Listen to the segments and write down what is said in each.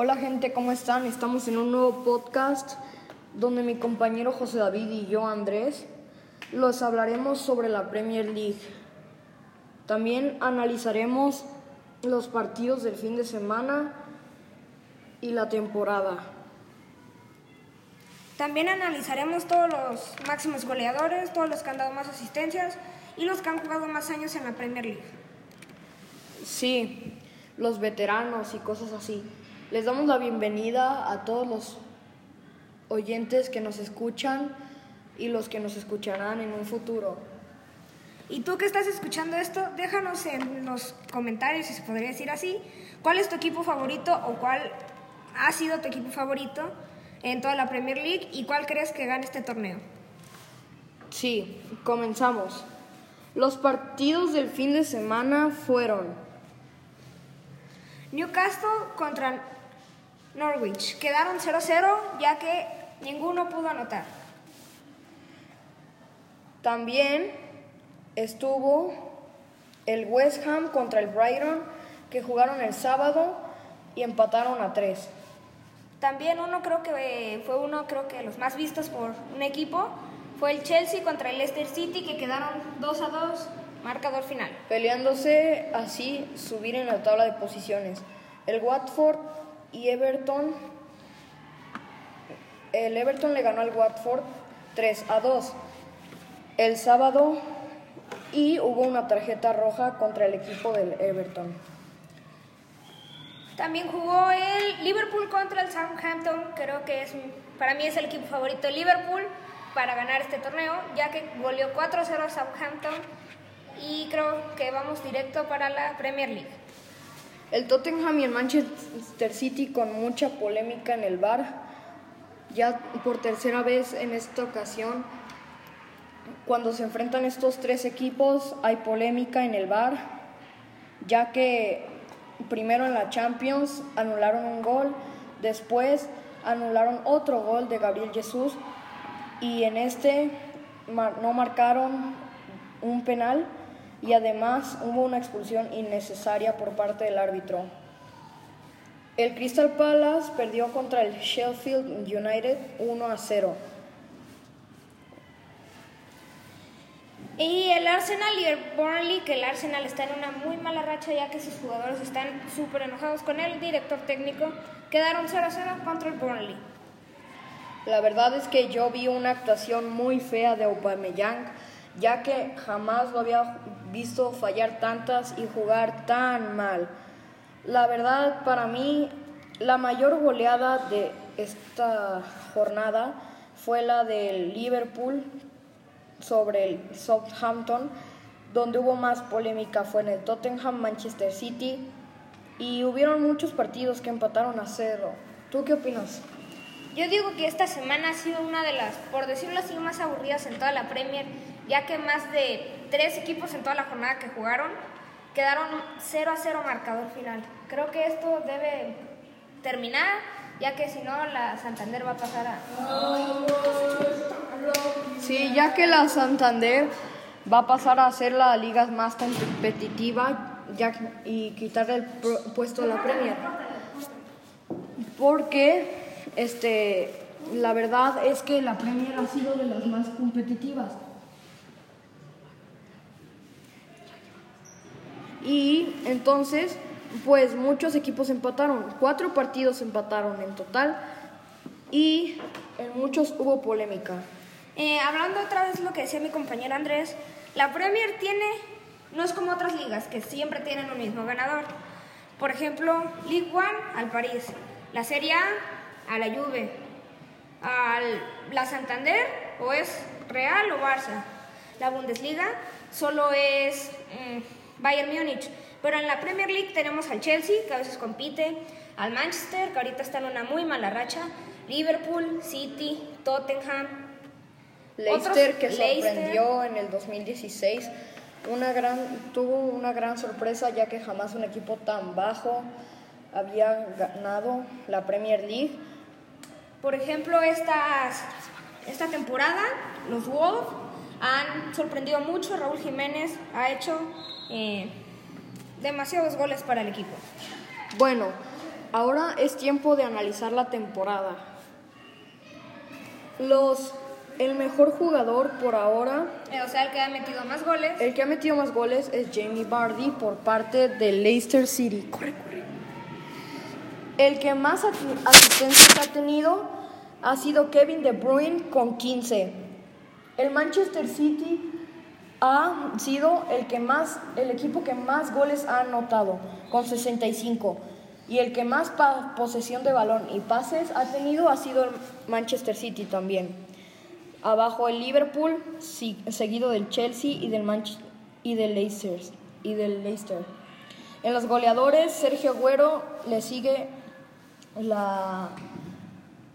Hola gente, ¿cómo están? Estamos en un nuevo podcast donde mi compañero José David y yo, Andrés, los hablaremos sobre la Premier League. También analizaremos los partidos del fin de semana y la temporada. También analizaremos todos los máximos goleadores, todos los que han dado más asistencias y los que han jugado más años en la Premier League. Sí, los veteranos y cosas así. Les damos la bienvenida a todos los oyentes que nos escuchan y los que nos escucharán en un futuro. Y tú que estás escuchando esto, déjanos en los comentarios, si se podría decir así, cuál es tu equipo favorito o cuál ha sido tu equipo favorito en toda la Premier League y cuál crees que gane este torneo. Sí, comenzamos. Los partidos del fin de semana fueron Newcastle contra Norwich. Quedaron 0-0 ya que ninguno pudo anotar. También estuvo el West Ham contra el Brighton que jugaron el sábado y empataron a 3. También uno creo que fue uno creo que los más vistos por un equipo fue el Chelsea contra el Leicester City que quedaron 2 a 2 marcador final. Peleándose así subir en la tabla de posiciones. El Watford y Everton el Everton le ganó al Watford 3 a 2 el sábado y hubo una tarjeta roja contra el equipo del Everton. También jugó el Liverpool contra el Southampton, creo que es para mí es el equipo favorito Liverpool para ganar este torneo, ya que goleó 4-0 a Southampton y creo que vamos directo para la Premier League. El Tottenham y el Manchester City con mucha polémica en el bar. Ya por tercera vez en esta ocasión, cuando se enfrentan estos tres equipos, hay polémica en el bar, ya que primero en la Champions anularon un gol, después anularon otro gol de Gabriel Jesús y en este no marcaron un penal y además hubo una expulsión innecesaria por parte del árbitro. El Crystal Palace perdió contra el Sheffield United 1 a 0. Y el Arsenal y el Burnley, que el Arsenal está en una muy mala racha ya que sus jugadores están súper enojados con el director técnico, quedaron 0 a 0 contra el Burnley. La verdad es que yo vi una actuación muy fea de Aubameyang, ya que jamás lo había visto fallar tantas y jugar tan mal. La verdad, para mí, la mayor goleada de esta jornada fue la del Liverpool sobre el Southampton, donde hubo más polémica fue en el Tottenham, Manchester City, y hubieron muchos partidos que empataron a cero. ¿Tú qué opinas? Yo digo que esta semana ha sido una de las, por decirlo así, más aburridas en toda la Premier, ya que más de tres equipos en toda la jornada que jugaron quedaron 0 a 0 marcador final. Creo que esto debe terminar, ya que si no la Santander va a pasar a... Sí, ya que la Santander va a pasar a ser la liga más competitiva ya, y quitarle el puesto a la Premier. Porque este, la verdad es que la Premier ha sido de las más competitivas. Y entonces, pues muchos equipos empataron, cuatro partidos empataron en total y en muchos hubo polémica. Eh, hablando otra vez lo que decía mi compañero Andrés, la Premier tiene, no es como otras ligas que siempre tienen un mismo ganador. Por ejemplo, League One al París, la Serie A a la Juve, al la Santander o es Real o Barça. La Bundesliga solo es mm, Bayern Múnich, pero en la Premier League tenemos al Chelsea que a veces compite, al Manchester que ahorita está en una muy mala racha, Liverpool, City, Tottenham, Leicester que sorprendió en el 2016 una gran, tuvo una gran sorpresa ya que jamás un equipo tan bajo había ganado la Premier League. Por ejemplo, estas, esta temporada los Wolves han sorprendido mucho. Raúl Jiménez ha hecho eh, demasiados goles para el equipo. Bueno, ahora es tiempo de analizar la temporada. Los, el mejor jugador por ahora, Eh, O sea, el que ha metido más goles. el que ha metido más goles es Jamie Vardy por parte de Leicester City. Corre, corre. El que más asi- asistencias ha tenido ha sido Kevin De Bruyne con 15. El Manchester City ha sido el que más el equipo que más goles ha anotado con 65 y el que más posesión de balón y pases ha tenido ha sido el Manchester City también. Abajo el Liverpool, seguido del Chelsea y del y del Leicester y del Leicester. En los goleadores Sergio Agüero le sigue la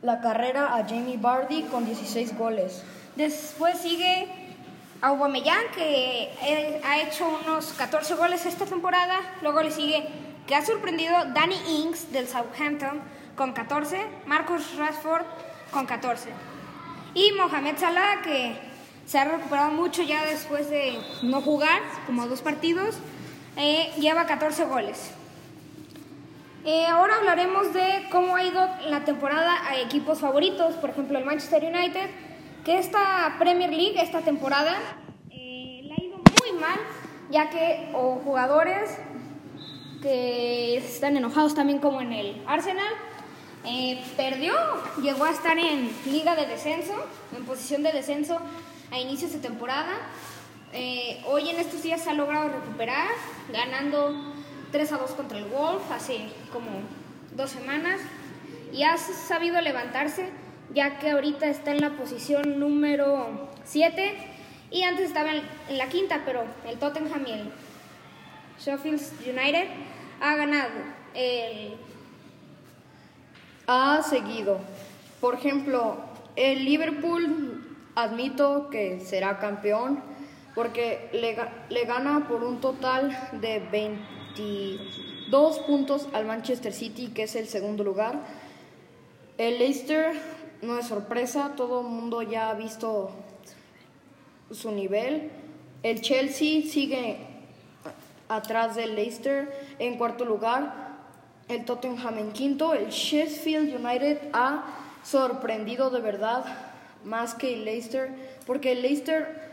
la carrera a Jamie Vardy con 16 goles. Después sigue Aubameyang, que ha hecho unos 14 goles esta temporada. Luego le sigue, que ha sorprendido, Danny Ings del Southampton con 14. Marcus Rashford con 14. Y Mohamed Salah, que se ha recuperado mucho ya después de no jugar, como dos partidos, eh, lleva 14 goles. Eh, ahora hablaremos de cómo ha ido la temporada a equipos favoritos, por ejemplo el Manchester United, que esta Premier League, esta temporada, eh, le ha ido muy mal, ya que o jugadores que están enojados también como en el Arsenal, eh, perdió, llegó a estar en liga de descenso, en posición de descenso a inicios de temporada. Eh, hoy en estos días se ha logrado recuperar, ganando 3 a 2 contra el Wolf hace como dos semanas y ha sabido levantarse ya que ahorita está en la posición número 7 y antes estaba en la quinta, pero el Tottenham y el Sheffield United ha ganado el ha seguido. Por ejemplo, el Liverpool admito que será campeón porque le, le gana por un total de 22 puntos al Manchester City, que es el segundo lugar. El Leicester no es sorpresa, todo el mundo ya ha visto su nivel. El Chelsea sigue atrás del Leicester en cuarto lugar. El Tottenham en quinto. El Sheffield United ha sorprendido de verdad más que el Leicester. Porque el Leicester,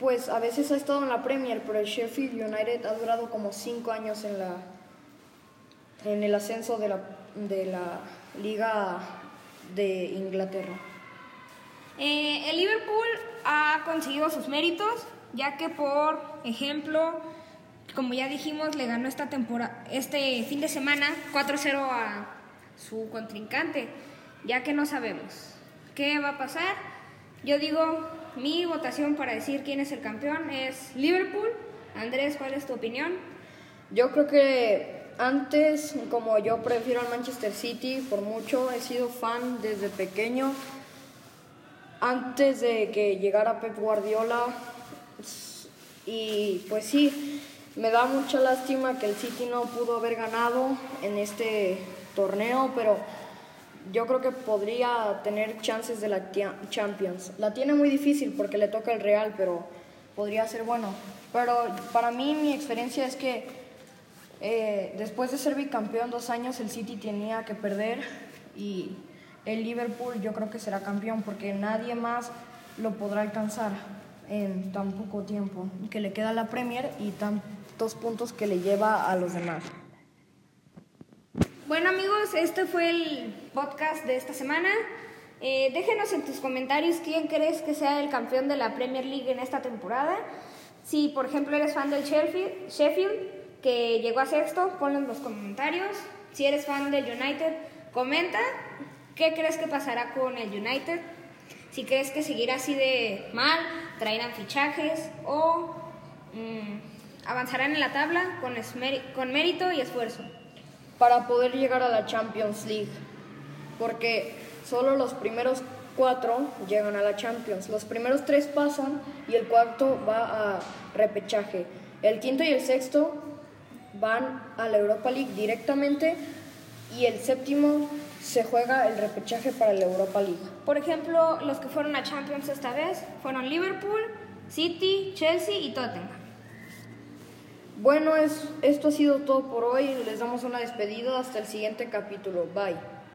pues a veces ha estado en la Premier, pero el Sheffield United ha durado como cinco años en la en el ascenso de la, de la Liga de Inglaterra. Eh, el Liverpool ha conseguido sus méritos, ya que por ejemplo, como ya dijimos, le ganó esta temporada, este fin de semana 4-0 a su contrincante, ya que no sabemos qué va a pasar. Yo digo, mi votación para decir quién es el campeón es Liverpool. Andrés, ¿cuál es tu opinión? Yo creo que antes, como yo prefiero al Manchester City por mucho, he sido fan desde pequeño. Antes de que llegara Pep Guardiola, y pues sí, me da mucha lástima que el City no pudo haber ganado en este torneo, pero yo creo que podría tener chances de la Champions. La tiene muy difícil porque le toca el Real, pero podría ser bueno. Pero para mí mi experiencia es que eh, después de ser bicampeón dos años, el City tenía que perder y el Liverpool yo creo que será campeón porque nadie más lo podrá alcanzar en tan poco tiempo que le queda la Premier y tantos puntos que le lleva a los demás. Bueno amigos, este fue el podcast de esta semana. Eh, déjenos en tus comentarios quién crees que sea el campeón de la Premier League en esta temporada. Si por ejemplo eres fan del Sheffield que llegó a sexto, ponlo en los comentarios. Si eres fan del United, comenta qué crees que pasará con el United. Si crees que seguirá así de mal, traerán fichajes o mm, avanzarán en la tabla con, mérito y esfuerzo. para poder llegar a la Champions League, porque solo los primeros cuatro llegan a la Champions, los primeros tres pasan y el cuarto va a repechaje, el quinto y el sexto van a la Europa League directamente y el séptimo se juega el repechaje para la Europa League. Por ejemplo, los que fueron a Champions esta vez fueron Liverpool, City, Chelsea y Tottenham. Bueno, es, esto ha sido todo por hoy. Les damos una despedida hasta el siguiente capítulo. Bye.